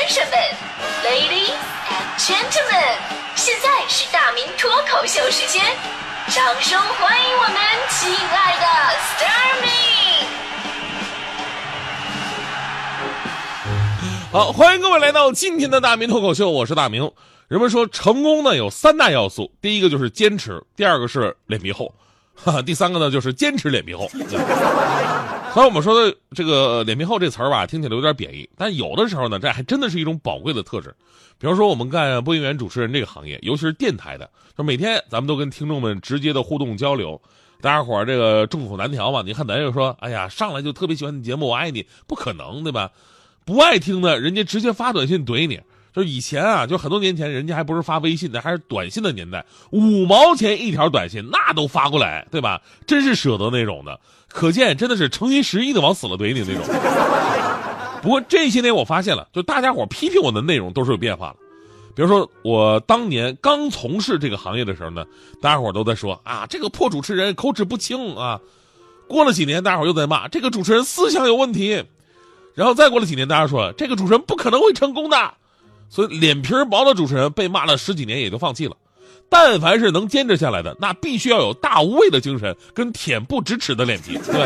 先生们，Ladies and Gentlemen，现在是大明脱口秀时间，掌声欢迎我们亲爱的 s t a r m y 好，欢迎各位来到今天的大明脱口秀，我是大明。人们说成功呢有三大要素，第一个就是坚持，第二个是脸皮厚，第三个呢就是坚持脸皮厚。所以我们说的这个“脸皮厚”这词儿吧，听起来有点贬义，但有的时候呢，这还真的是一种宝贵的特质。比如说，我们干播音员、主持人这个行业，尤其是电台的，就每天咱们都跟听众们直接的互动交流，大家伙儿这个众口难调嘛。你看，咱就说，哎呀，上来就特别喜欢你节目，我爱你，不可能，对吧？不爱听的，人家直接发短信怼你。就以前啊，就很多年前，人家还不是发微信的，还是短信的年代，五毛钱一条短信，那都发过来，对吧？真是舍得那种的。可见真的是诚心实意的往死了怼你那种。不过这些年我发现了，就大家伙批评我的内容都是有变化了。比如说我当年刚从事这个行业的时候呢，大家伙都在说啊，这个破主持人口齿不清啊。过了几年，大家伙又在骂这个主持人思想有问题。然后再过了几年，大家说这个主持人不可能会成功的。所以脸皮薄的主持人被骂了十几年也就放弃了。但凡是能坚持下来的，那必须要有大无畏的精神跟恬不知耻的脸皮，对。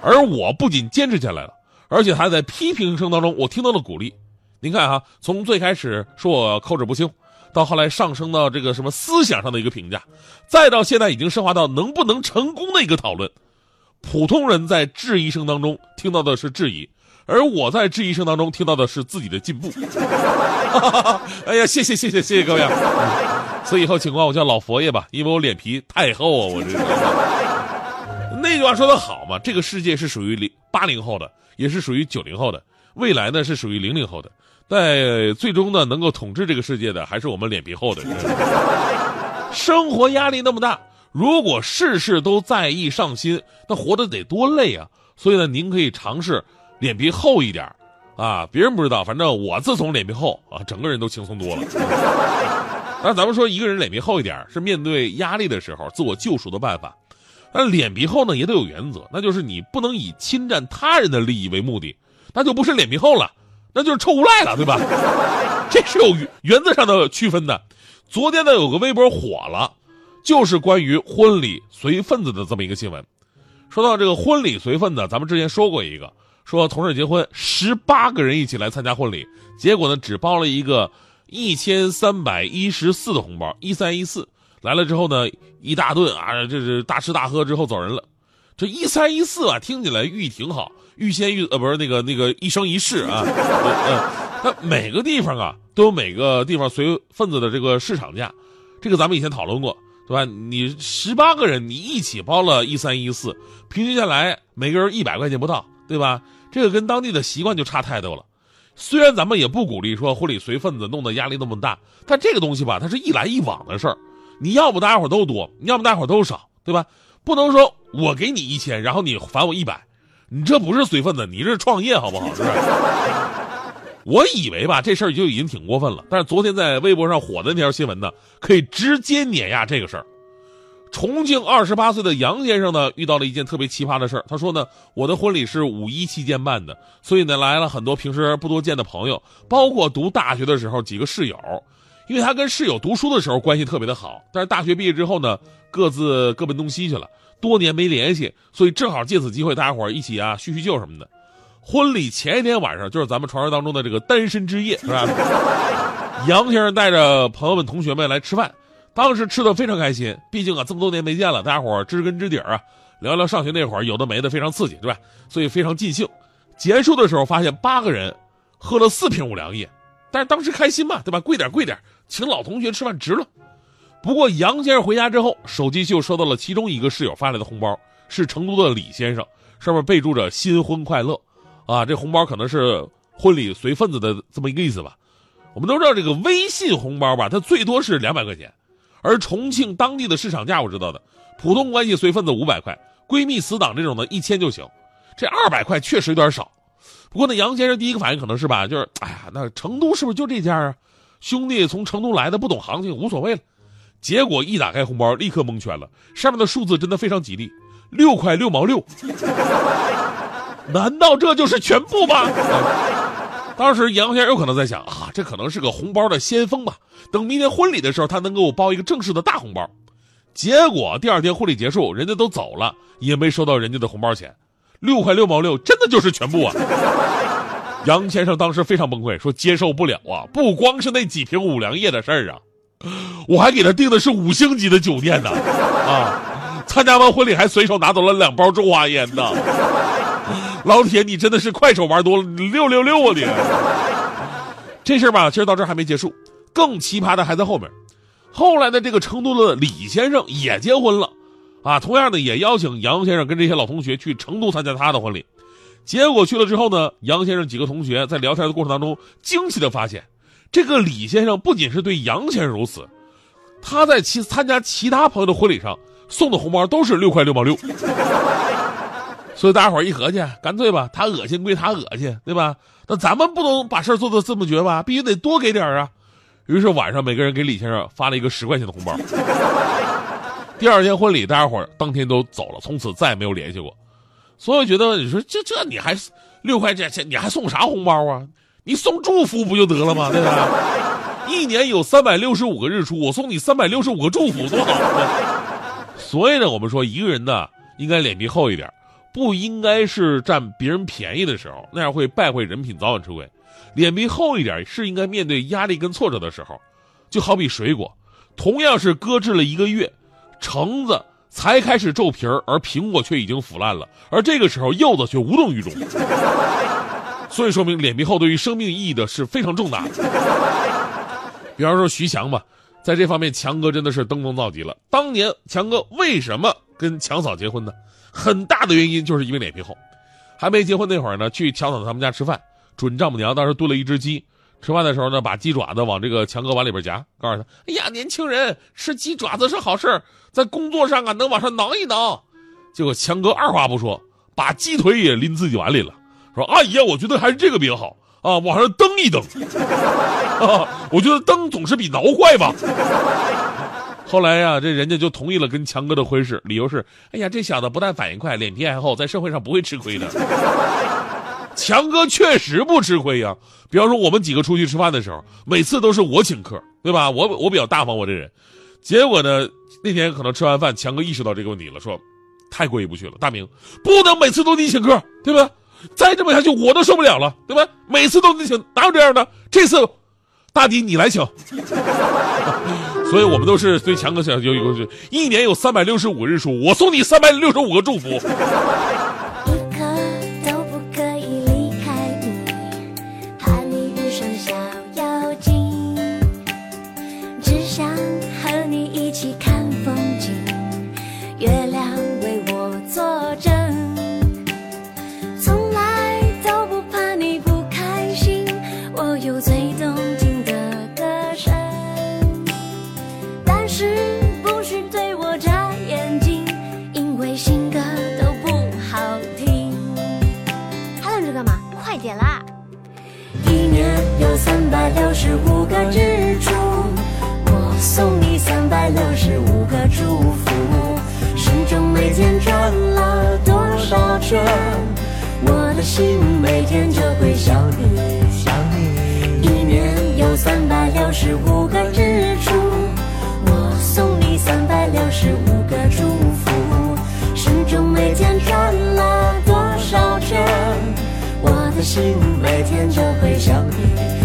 而我不仅坚持下来了，而且还在批评声当中我听到了鼓励。您看哈，从最开始说我口齿不清，到后来上升到这个什么思想上的一个评价，再到现在已经升华到能不能成功的一个讨论。普通人在质疑声当中听到的是质疑。而我在质疑声当中听到的是自己的进步。哎呀，谢谢谢谢谢谢各位，啊所以以后请管我叫老佛爷吧，因为我脸皮太厚啊，我这个。那句话说的好嘛，这个世界是属于零八零后的，也是属于九零后的，未来呢是属于零零后的，在最终呢能够统治这个世界的还是我们脸皮厚的。生活压力那么大，如果事事都在意上心，那活得得多累啊！所以呢，您可以尝试。脸皮厚一点啊！别人不知道，反正我自从脸皮厚啊，整个人都轻松多了。那咱们说，一个人脸皮厚一点，是面对压力的时候自我救赎的办法。那脸皮厚呢，也得有原则，那就是你不能以侵占他人的利益为目的，那就不是脸皮厚了，那就是臭无赖了，对吧？这是有原则上的区分的。昨天呢，有个微博火了，就是关于婚礼随份子的这么一个新闻。说到这个婚礼随份子，咱们之前说过一个。说同事结婚，十八个人一起来参加婚礼，结果呢只包了一个一千三百一十四的红包，一三一四来了之后呢一大顿啊，这是大吃大喝之后走人了。这一三一四啊，听起来寓意挺好，欲先欲呃不是那个那个一生一世啊，嗯，它每个地方啊都有每个地方随份子的这个市场价，这个咱们以前讨论过，对吧？你十八个人你一起包了一三一四，平均下来每个人一百块钱不到，对吧？这个跟当地的习惯就差太多了。虽然咱们也不鼓励说婚礼随份子弄得压力那么大，但这个东西吧，它是一来一往的事儿。你要不大家伙都多，要不大家伙都少，对吧？不能说我给你一千，然后你返我一百，你这不是随份子，你这是创业，好不好？是不是？我以为吧，这事儿就已经挺过分了。但是昨天在微博上火的那条新闻呢，可以直接碾压这个事儿。重庆二十八岁的杨先生呢，遇到了一件特别奇葩的事儿。他说呢，我的婚礼是五一期间办的，所以呢来了很多平时不多见的朋友，包括读大学的时候几个室友。因为他跟室友读书的时候关系特别的好，但是大学毕业之后呢，各自各奔东西去了，多年没联系，所以正好借此机会，大家伙一起啊叙叙旧什么的。婚礼前一天晚上，就是咱们传说当中的这个单身之夜，是吧？杨先生带着朋友们、同学们来吃饭。当时吃的非常开心，毕竟啊这么多年没见了，大家伙知根知底啊，聊聊上学那会儿有的没的，非常刺激，对吧？所以非常尽兴。结束的时候发现八个人喝了四瓶五粮液，但是当时开心嘛，对吧？贵点贵点，请老同学吃饭值了。不过杨先生回家之后，手机就收到了其中一个室友发来的红包，是成都的李先生，上面备注着“新婚快乐”，啊，这红包可能是婚礼随份子的这么一个意思吧。我们都知道这个微信红包吧，它最多是两百块钱。而重庆当地的市场价我知道的，普通关系随份子五百块，闺蜜死党这种的一千就行，这二百块确实有点少。不过呢，杨先生第一个反应可能是吧，就是哎呀，那成都是不是就这家啊？兄弟从成都来的，不懂行情，无所谓了。结果一打开红包，立刻蒙圈了，上面的数字真的非常吉利，六块六毛六。难道这就是全部吗？当时杨先生有可能在想啊，这可能是个红包的先锋吧。等明天婚礼的时候，他能给我包一个正式的大红包。结果第二天婚礼结束，人家都走了，也没收到人家的红包钱，六块六毛六，真的就是全部啊！杨先生当时非常崩溃，说接受不了啊！不光是那几瓶五粮液的事儿啊，我还给他订的是五星级的酒店呢，啊！参加完婚礼还随手拿走了两包中华烟呢。老铁，你真的是快手玩多了，六六六啊你！这事儿吧，其实到这还没结束，更奇葩的还在后面。后来呢，这个成都的李先生也结婚了，啊，同样的也邀请杨先生跟这些老同学去成都参加他的婚礼。结果去了之后呢，杨先生几个同学在聊天的过程当中，惊奇的发现，这个李先生不仅是对杨先生如此，他在其参加其他朋友的婚礼上送的红包都是六块六毛六。所以大家伙一合计，干脆吧，他恶心归他恶心，对吧？那咱们不能把事做的这么绝吧，必须得多给点啊。于是晚上每个人给李先生发了一个十块钱的红包。第二天婚礼，大家伙当天都走了，从此再也没有联系过。所以觉得你说这这你还六块钱钱，你还送啥红包啊？你送祝福不就得了吗？对吧？一年有三百六十五个日出，我送你三百六十五个祝福，多好！所以呢，我们说一个人呢，应该脸皮厚一点。不应该是占别人便宜的时候，那样会败坏人品，早晚吃亏。脸皮厚一点是应该面对压力跟挫折的时候，就好比水果，同样是搁置了一个月，橙子才开始皱皮儿，而苹果却已经腐烂了，而这个时候柚子却无动于衷。所以说明脸皮厚对于生命意义的是非常重大的。比方说徐翔吧，在这方面强哥真的是登峰造极了。当年强哥为什么跟强嫂结婚呢？很大的原因就是因为脸皮厚，还没结婚那会儿呢，去强嫂他们家吃饭，准丈母娘当时炖了一只鸡，吃饭的时候呢，把鸡爪子往这个强哥碗里边夹，告诉他：“哎呀，年轻人吃鸡爪子是好事在工作上啊能往上挠一挠。”结果强哥二话不说，把鸡腿也拎自己碗里了，说：“阿姨，我觉得还是这个比较好啊，往上蹬一蹬，啊，我觉得蹬总是比挠坏吧。”后来呀，这人家就同意了跟强哥的婚事，理由是：哎呀，这小子不但反应快，脸皮还厚，在社会上不会吃亏的。强哥确实不吃亏呀。比方说，我们几个出去吃饭的时候，每次都是我请客，对吧？我我比较大方，我这人。结果呢，那天可能吃完饭，强哥意识到这个问题了，说：太过意不去了，大明不能每次都你请客，对吧？再这么下去，我都受不了了，对吧？每次都你请，哪有这样的？这次，大迪你来请。所以我们都是对强哥想有有，一年有三百六十五日出，我送你三百六十五个祝福。祝福。时钟每天转了多少圈，我的心每天就会想你想你。一年有三百六十五个日出，我送你三百六十五个祝福。时钟每天转了多少圈，我的心每天就会想你。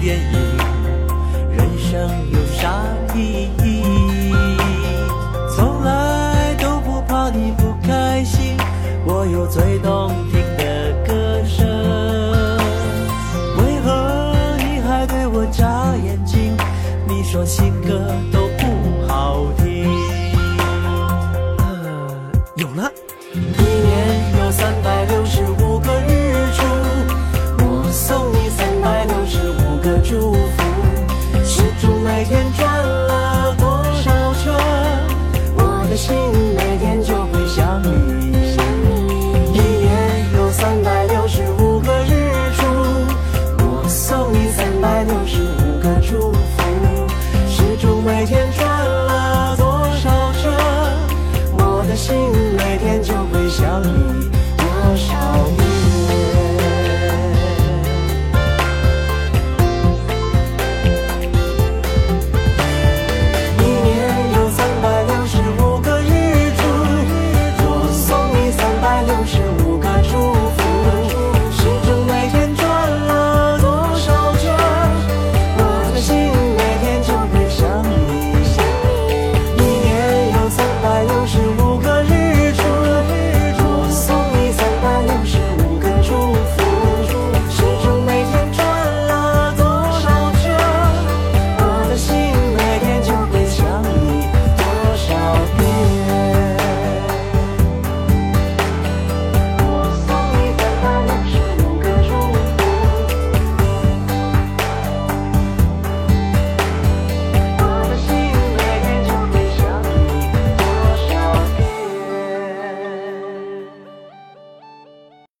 电影，人生有啥？意义，从来都不怕你不开心。我有最动听祝福，时钟每天转了多少圈？我的心每天就会想你。一年有三百六十五个日出，我送你三百六十五个祝福。时钟每天转了多少圈？我的心每天就会想你。